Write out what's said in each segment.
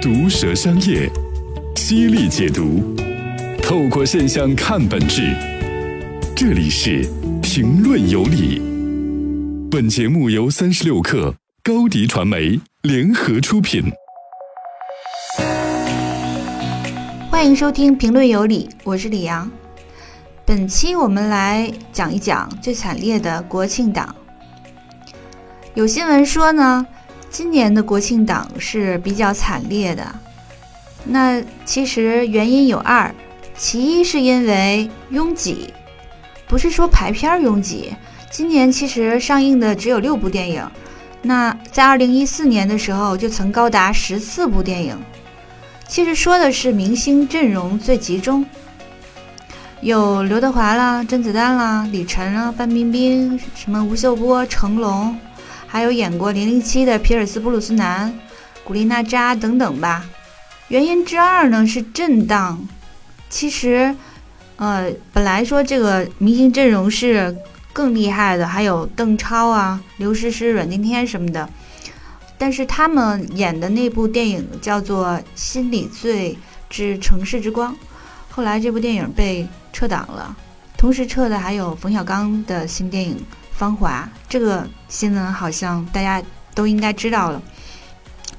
毒舌商业，犀利解读，透过现象看本质。这里是评论有理。本节目由三十六克高迪传媒联合出品。欢迎收听评论有理，我是李阳。本期我们来讲一讲最惨烈的国庆档。有新闻说呢，今年的国庆档是比较惨烈的。那其实原因有二，其一是因为拥挤，不是说排片拥挤。今年其实上映的只有六部电影，那在二零一四年的时候就曾高达十四部电影。其实说的是明星阵容最集中，有刘德华啦、甄子丹啦、李晨啦、范冰冰、什么吴秀波、成龙，还有演过《零零七》的皮尔斯布鲁斯南、古力娜扎等等吧。原因之二呢是震荡。其实，呃，本来说这个明星阵容是更厉害的，还有邓超啊、刘诗诗、阮经天什么的。但是他们演的那部电影叫做《心理罪之城市之光》，后来这部电影被撤档了，同时撤的还有冯小刚的新电影《芳华》。这个新闻好像大家都应该知道了。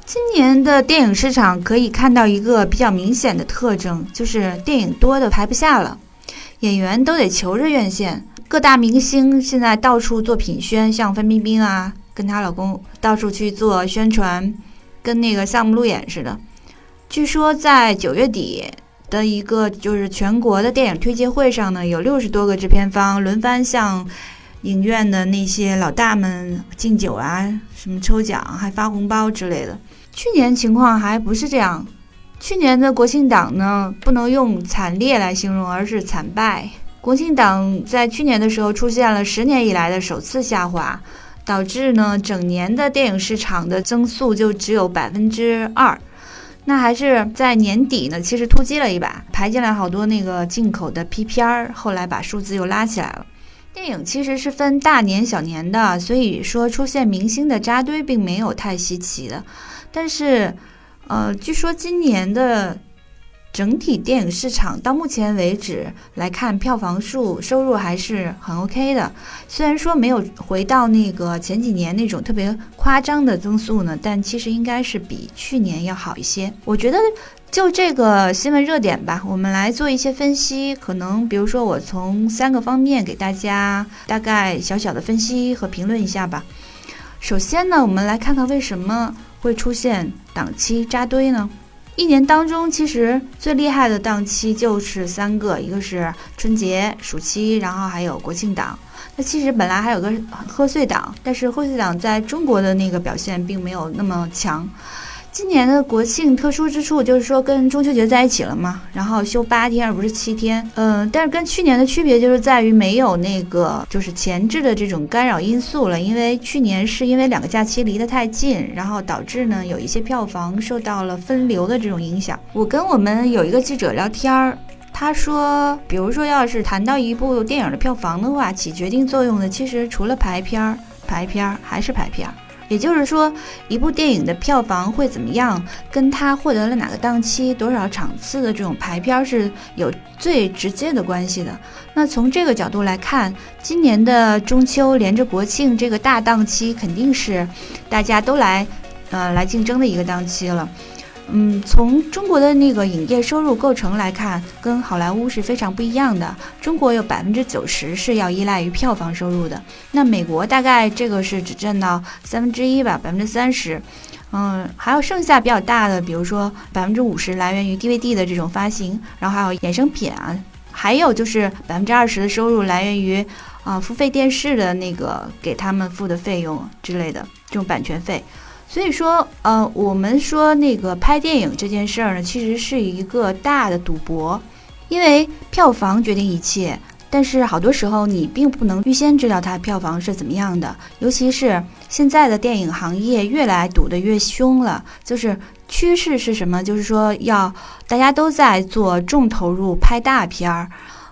今年的电影市场可以看到一个比较明显的特征，就是电影多的排不下了，演员都得求着院线。各大明星现在到处做品宣，像范冰冰啊。跟她老公到处去做宣传，跟那个项目路演似的。据说在九月底的一个就是全国的电影推介会上呢，有六十多个制片方轮番向影院的那些老大们敬酒啊，什么抽奖，还发红包之类的。去年情况还不是这样，去年的国庆档呢，不能用惨烈来形容，而是惨败。国庆档在去年的时候出现了十年以来的首次下滑。导致呢，整年的电影市场的增速就只有百分之二，那还是在年底呢，其实突击了一把，排进来好多那个进口的 P 片儿，后来把数字又拉起来了。电影其实是分大年小年的，所以说出现明星的扎堆并没有太稀奇的，但是，呃，据说今年的。整体电影市场到目前为止来看，票房数收入还是很 OK 的。虽然说没有回到那个前几年那种特别夸张的增速呢，但其实应该是比去年要好一些。我觉得就这个新闻热点吧，我们来做一些分析。可能比如说，我从三个方面给大家大概小小的分析和评论一下吧。首先呢，我们来看看为什么会出现档期扎堆呢？一年当中，其实最厉害的档期就是三个，一个是春节、暑期，然后还有国庆档。那其实本来还有个贺岁档，但是贺岁档在中国的那个表现并没有那么强。今年的国庆特殊之处就是说跟中秋节在一起了嘛，然后休八天而不是七天，嗯，但是跟去年的区别就是在于没有那个就是前置的这种干扰因素了，因为去年是因为两个假期离得太近，然后导致呢有一些票房受到了分流的这种影响。我跟我们有一个记者聊天儿，他说，比如说要是谈到一部电影的票房的话，起决定作用的其实除了排片儿，排片儿还是排片儿。也就是说，一部电影的票房会怎么样，跟它获得了哪个档期、多少场次的这种排片是有最直接的关系的。那从这个角度来看，今年的中秋连着国庆这个大档期，肯定是大家都来，呃，来竞争的一个档期了。嗯，从中国的那个影业收入构成来看，跟好莱坞是非常不一样的。中国有百分之九十是要依赖于票房收入的，那美国大概这个是只占到三分之一吧，百分之三十。嗯，还有剩下比较大的，比如说百分之五十来源于 DVD 的这种发行，然后还有衍生品啊，还有就是百分之二十的收入来源于啊付费电视的那个给他们付的费用之类的这种版权费。所以说，呃，我们说那个拍电影这件事儿呢，其实是一个大的赌博，因为票房决定一切。但是好多时候你并不能预先知道它票房是怎么样的，尤其是现在的电影行业越来赌得越凶了。就是趋势是什么？就是说要大家都在做重投入拍大片儿，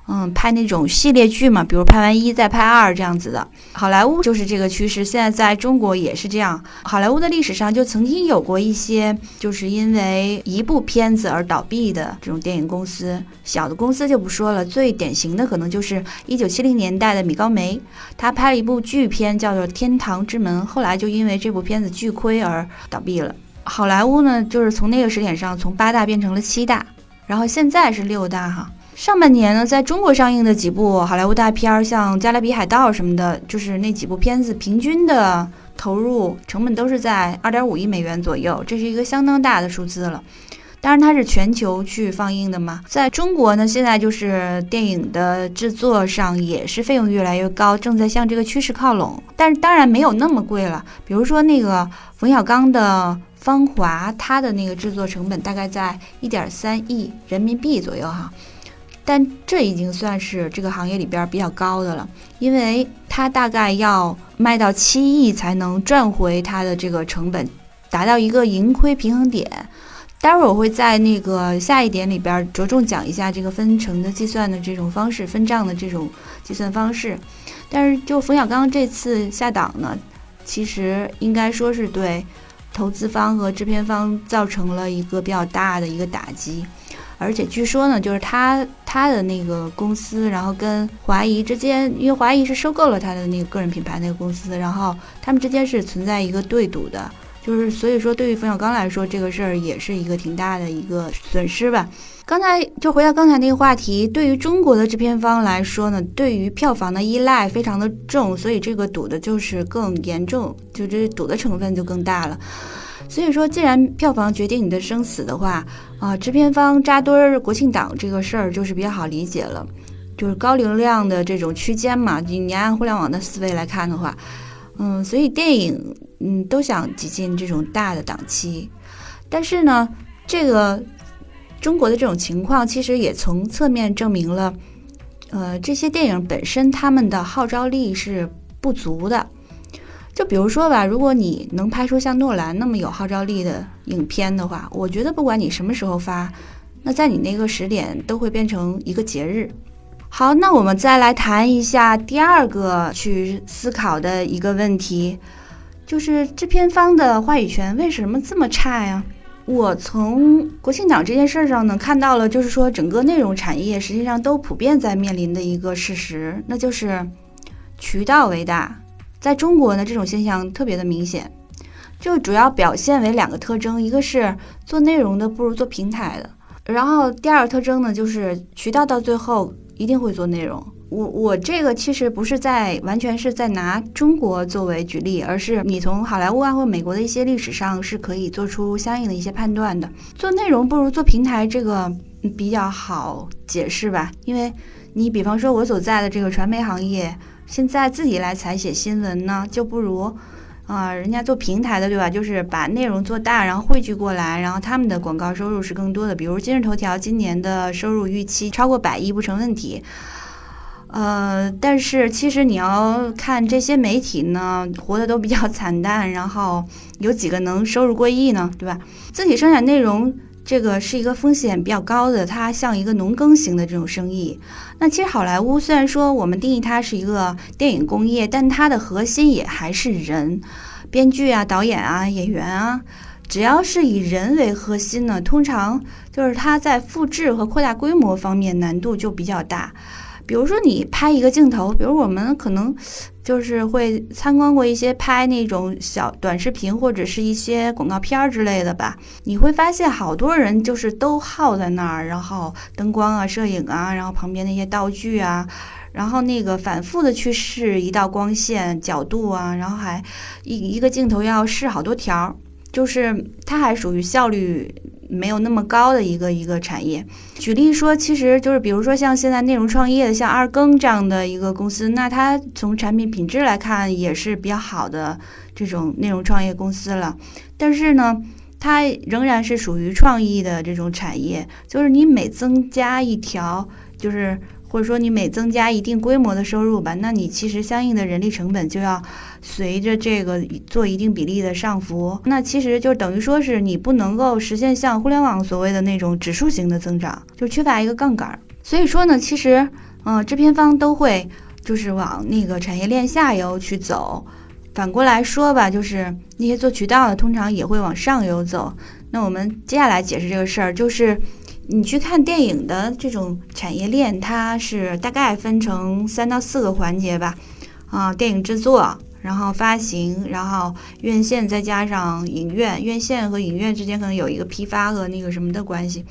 嗯，拍那种系列剧嘛，比如拍完一再拍二这样子的。好莱坞就是这个趋势，现在在中国也是这样。好莱坞的历史上就曾经有过一些，就是因为一部片子而倒闭的这种电影公司。小的公司就不说了，最典型的可能就是一九七零年代的米高梅，他拍了一部巨片叫做《天堂之门》，后来就因为这部片子巨亏而倒闭了。好莱坞呢，就是从那个时点上从八大变成了七大，然后现在是六大哈。上半年呢，在中国上映的几部好莱坞大片儿，像《加勒比海盗》什么的，就是那几部片子，平均的投入成本都是在二点五亿美元左右，这是一个相当大的数字了。当然，它是全球去放映的嘛，在中国呢，现在就是电影的制作上也是费用越来越高，正在向这个趋势靠拢。但是当然没有那么贵了，比如说那个冯小刚的《芳华》，它的那个制作成本大概在一点三亿人民币左右哈。但这已经算是这个行业里边比较高的了，因为它大概要卖到七亿才能赚回它的这个成本，达到一个盈亏平衡点。待会儿我会在那个下一点里边着重讲一下这个分成的计算的这种方式，分账的这种计算方式。但是就冯小刚这次下档呢，其实应该说是对投资方和制片方造成了一个比较大的一个打击。而且据说呢，就是他他的那个公司，然后跟华谊之间，因为华谊是收购了他的那个个人品牌那个公司，然后他们之间是存在一个对赌的，就是所以说对于冯小刚来说，这个事儿也是一个挺大的一个损失吧。刚才就回到刚才那个话题，对于中国的制片方来说呢，对于票房的依赖非常的重，所以这个赌的就是更严重，就这赌的成分就更大了。所以说，既然票房决定你的生死的话，啊，制片方扎堆儿国庆档这个事儿就是比较好理解了，就是高流量的这种区间嘛。你你按互联网的思维来看的话，嗯，所以电影嗯都想挤进这种大的档期。但是呢，这个中国的这种情况其实也从侧面证明了，呃，这些电影本身他们的号召力是不足的。就比如说吧，如果你能拍出像诺兰那么有号召力的影片的话，我觉得不管你什么时候发，那在你那个时点都会变成一个节日。好，那我们再来谈一下第二个去思考的一个问题，就是制片方的话语权为什么这么差呀？我从国庆档这件事上呢看到了，就是说整个内容产业实际上都普遍在面临的一个事实，那就是渠道为大。在中国呢，这种现象特别的明显，就主要表现为两个特征，一个是做内容的不如做平台的，然后第二个特征呢，就是渠道到最后一定会做内容。我我这个其实不是在完全是在拿中国作为举例，而是你从好莱坞啊或美国的一些历史上是可以做出相应的一些判断的。做内容不如做平台，这个比较好解释吧，因为你比方说我所在的这个传媒行业。现在自己来采写新闻呢，就不如，啊，人家做平台的，对吧？就是把内容做大，然后汇聚过来，然后他们的广告收入是更多的。比如今日头条今年的收入预期超过百亿不成问题。呃，但是其实你要看这些媒体呢，活的都比较惨淡，然后有几个能收入过亿呢，对吧？自己生产内容。这个是一个风险比较高的，它像一个农耕型的这种生意。那其实好莱坞虽然说我们定义它是一个电影工业，但它的核心也还是人，编剧啊、导演啊、演员啊，只要是以人为核心呢，通常就是它在复制和扩大规模方面难度就比较大。比如说你拍一个镜头，比如我们可能。就是会参观过一些拍那种小短视频或者是一些广告片之类的吧，你会发现好多人就是都耗在那儿，然后灯光啊、摄影啊，然后旁边那些道具啊，然后那个反复的去试一道光线角度啊，然后还一一个镜头要试好多条，就是它还属于效率。没有那么高的一个一个产业。举例说，其实就是比如说像现在内容创业的，像二更这样的一个公司，那它从产品品质来看也是比较好的这种内容创业公司了。但是呢，它仍然是属于创意的这种产业，就是你每增加一条，就是。或者说你每增加一定规模的收入吧，那你其实相应的人力成本就要随着这个做一定比例的上浮。那其实就等于说是你不能够实现像互联网所谓的那种指数型的增长，就缺乏一个杠杆。所以说呢，其实嗯，制片方都会就是往那个产业链下游去走。反过来说吧，就是那些做渠道的通常也会往上游走。那我们接下来解释这个事儿，就是你去看电影的这种产业链，它是大概分成三到四个环节吧。啊，电影制作。然后发行，然后院线再加上影院，院线和影院之间可能有一个批发和那个什么的关系。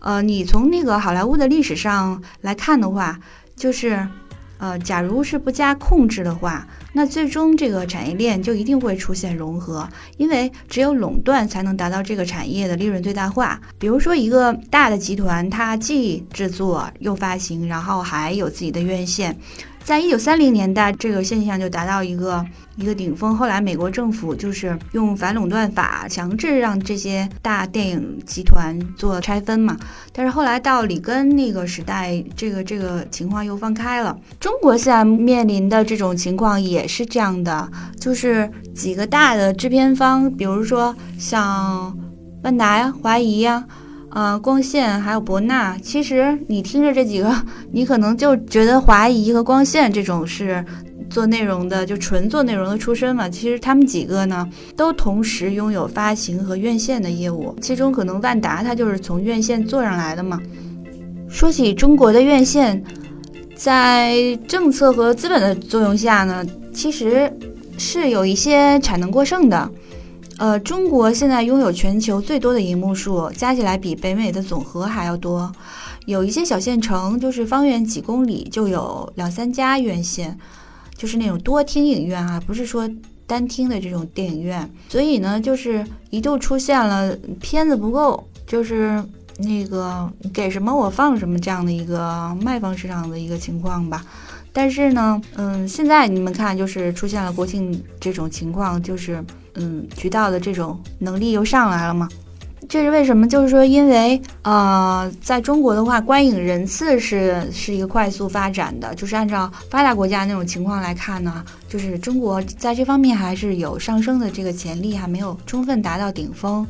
呃，你从那个好莱坞的历史上来看的话，就是，呃，假如是不加控制的话，那最终这个产业链就一定会出现融合，因为只有垄断才能达到这个产业的利润最大化。比如说一个大的集团，它既制作又发行，然后还有自己的院线。在一九三零年代，这个现象就达到一个一个顶峰。后来，美国政府就是用反垄断法强制让这些大电影集团做拆分嘛。但是后来到里根那个时代，这个这个情况又放开了。中国现在面临的这种情况也是这样的，就是几个大的制片方，比如说像万达呀、华谊呀。呃，光线还有博纳，其实你听着这几个，你可能就觉得华谊和光线这种是做内容的，就纯做内容的出身嘛。其实他们几个呢，都同时拥有发行和院线的业务。其中可能万达它就是从院线做上来的嘛。说起中国的院线，在政策和资本的作用下呢，其实是有一些产能过剩的。呃，中国现在拥有全球最多的银幕数，加起来比北美的总和还要多。有一些小县城，就是方圆几公里就有两三家院线，就是那种多厅影院啊，不是说单厅的这种电影院。所以呢，就是一度出现了片子不够，就是那个给什么我放什么这样的一个卖方市场的一个情况吧。但是呢，嗯，现在你们看，就是出现了国庆这种情况，就是。嗯，渠道的这种能力又上来了吗？这是为什么？就是说，因为呃，在中国的话，观影人次是是一个快速发展的，就是按照发达国家那种情况来看呢，就是中国在这方面还是有上升的这个潜力，还没有充分达到顶峰。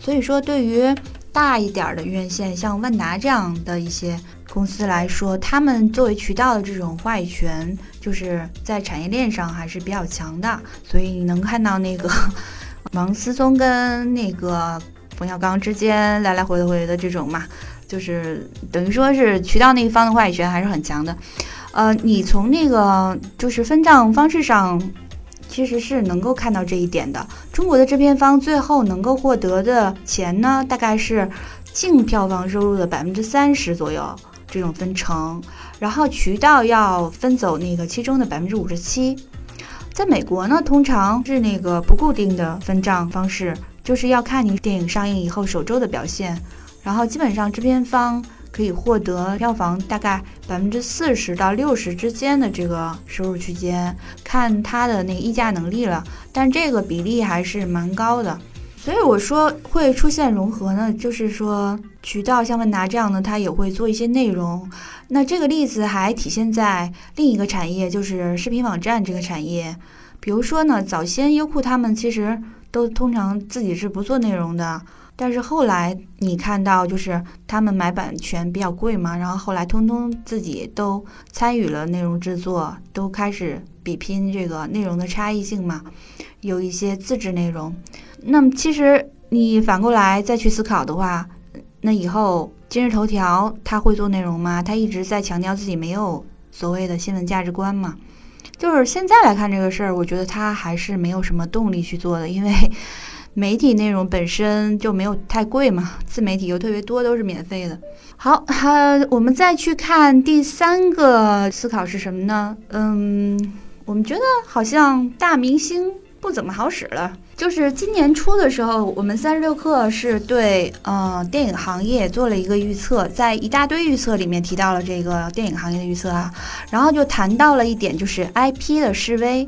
所以说，对于大一点的院线，像万达这样的一些。公司来说，他们作为渠道的这种话语权，就是在产业链上还是比较强的。所以你能看到那个 王思聪跟那个冯小刚之间来来回回的这种嘛，就是等于说是渠道那一方的话语权还是很强的。呃，你从那个就是分账方式上，其实是能够看到这一点的。中国的制片方最后能够获得的钱呢，大概是净票房收入的百分之三十左右。这种分成，然后渠道要分走那个其中的百分之五十七。在美国呢，通常是那个不固定的分账方式，就是要看你电影上映以后首周的表现，然后基本上制片方可以获得票房大概百分之四十到六十之间的这个收入区间，看它的那个议价能力了。但这个比例还是蛮高的。所以我说会出现融合呢，就是说渠道像万达这样的，它也会做一些内容。那这个例子还体现在另一个产业，就是视频网站这个产业。比如说呢，早先优酷他们其实都通常自己是不做内容的，但是后来你看到就是他们买版权比较贵嘛，然后后来通通自己都参与了内容制作，都开始比拼这个内容的差异性嘛，有一些自制内容。那么，其实你反过来再去思考的话，那以后今日头条他会做内容吗？他一直在强调自己没有所谓的新闻价值观嘛？就是现在来看这个事儿，我觉得他还是没有什么动力去做的，因为媒体内容本身就没有太贵嘛，自媒体又特别多，都是免费的。好，哈，我们再去看第三个思考是什么呢？嗯，我们觉得好像大明星。不怎么好使了。就是今年初的时候，我们三十六氪是对呃电影行业做了一个预测，在一大堆预测里面提到了这个电影行业的预测啊，然后就谈到了一点，就是 IP 的示威。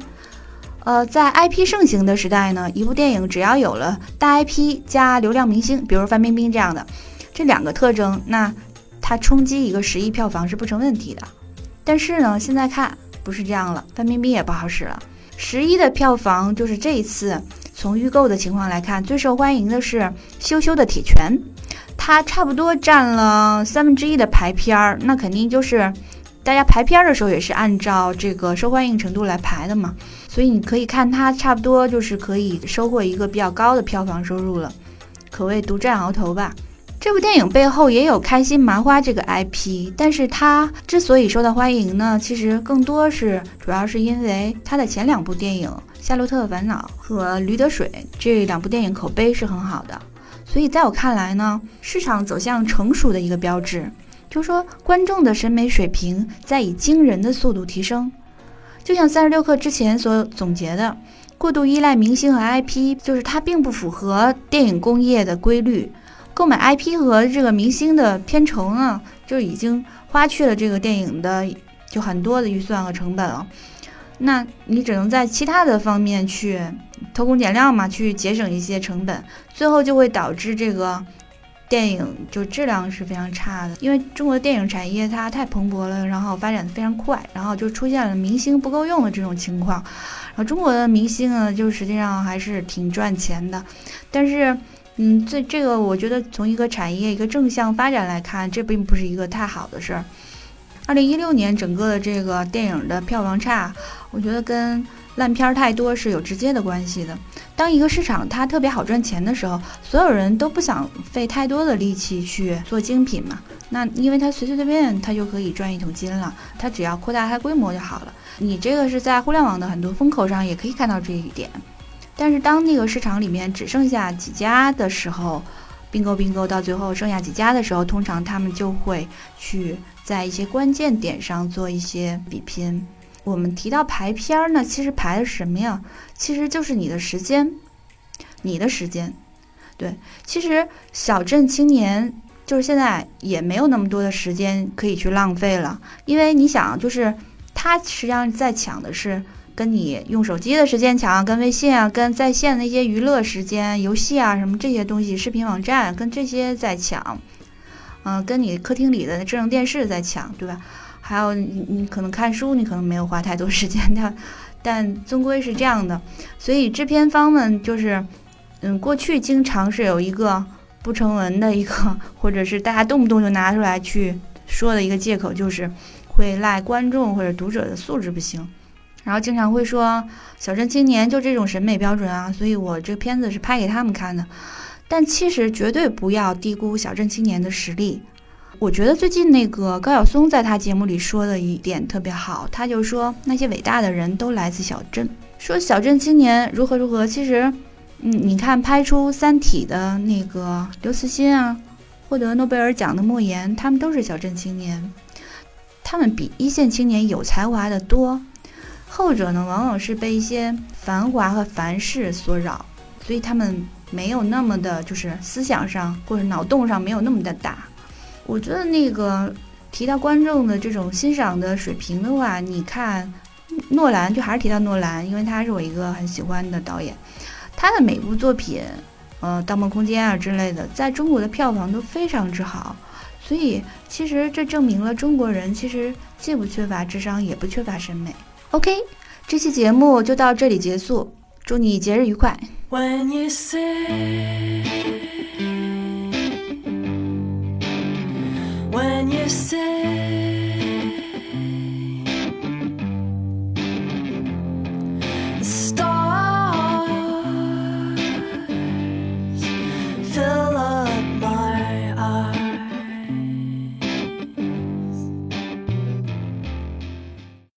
呃，在 IP 盛行的时代呢，一部电影只要有了大 IP 加流量明星，比如范冰冰这样的这两个特征，那它冲击一个十亿票房是不成问题的。但是呢，现在看不是这样了，范冰冰也不好使了。十一的票房就是这一次从预购的情况来看，最受欢迎的是《羞羞的铁拳》，它差不多占了三分之一的排片儿，那肯定就是大家排片的时候也是按照这个受欢迎程度来排的嘛，所以你可以看它差不多就是可以收获一个比较高的票房收入了，可谓独占鳌头吧。这部电影背后也有开心麻花这个 IP，但是它之所以受到欢迎呢，其实更多是主要是因为它的前两部电影《夏洛特烦恼》和《驴得水》这两部电影口碑是很好的，所以在我看来呢，市场走向成熟的一个标志，就是说观众的审美水平在以惊人的速度提升。就像三十六氪之前所总结的，过度依赖明星和 IP，就是它并不符合电影工业的规律。购买 IP 和这个明星的片酬呢，就已经花去了这个电影的就很多的预算和成本了。那你只能在其他的方面去偷工减料嘛，去节省一些成本，最后就会导致这个电影就质量是非常差的。因为中国的电影产业它太蓬勃了，然后发展的非常快，然后就出现了明星不够用的这种情况。然后中国的明星呢，就实际上还是挺赚钱的，但是。嗯，这这个我觉得从一个产业一个正向发展来看，这并不是一个太好的事儿。二零一六年整个的这个电影的票房差，我觉得跟烂片太多是有直接的关系的。当一个市场它特别好赚钱的时候，所有人都不想费太多的力气去做精品嘛，那因为它随随便便它就可以赚一桶金了，它只要扩大它规模就好了。你这个是在互联网的很多风口上也可以看到这一点。但是当那个市场里面只剩下几家的时候，并购并购到最后剩下几家的时候，通常他们就会去在一些关键点上做一些比拼。我们提到排片儿呢，其实排的是什么呀？其实就是你的时间，你的时间。对，其实小镇青年就是现在也没有那么多的时间可以去浪费了，因为你想，就是他实际上在抢的是。跟你用手机的时间抢，跟微信啊，跟在线那些娱乐时间、游戏啊什么这些东西，视频网站跟这些在抢，嗯，跟你客厅里的智能电视在抢，对吧？还有你你可能看书，你可能没有花太多时间，但但终归是这样的。所以制片方们就是，嗯，过去经常是有一个不成文的一个，或者是大家动不动就拿出来去说的一个借口，就是会赖观众或者读者的素质不行。然后经常会说小镇青年就这种审美标准啊，所以我这片子是拍给他们看的。但其实绝对不要低估小镇青年的实力。我觉得最近那个高晓松在他节目里说的一点特别好，他就说那些伟大的人都来自小镇，说小镇青年如何如何。其实，嗯，你看拍出《三体》的那个刘慈欣啊，获得诺贝尔奖的莫言，他们都是小镇青年，他们比一线青年有才华的多。后者呢，往往是被一些繁华和凡事所扰，所以他们没有那么的，就是思想上或者脑洞上没有那么的大。我觉得那个提到观众的这种欣赏的水平的话，你看诺兰，就还是提到诺兰，因为他是我一个很喜欢的导演，他的每部作品，呃，《盗梦空间》啊之类的，在中国的票房都非常之好，所以其实这证明了中国人其实既不缺乏智商，也不缺乏审美。OK，这期节目就到这里结束，祝你节日愉快。When you say, when you say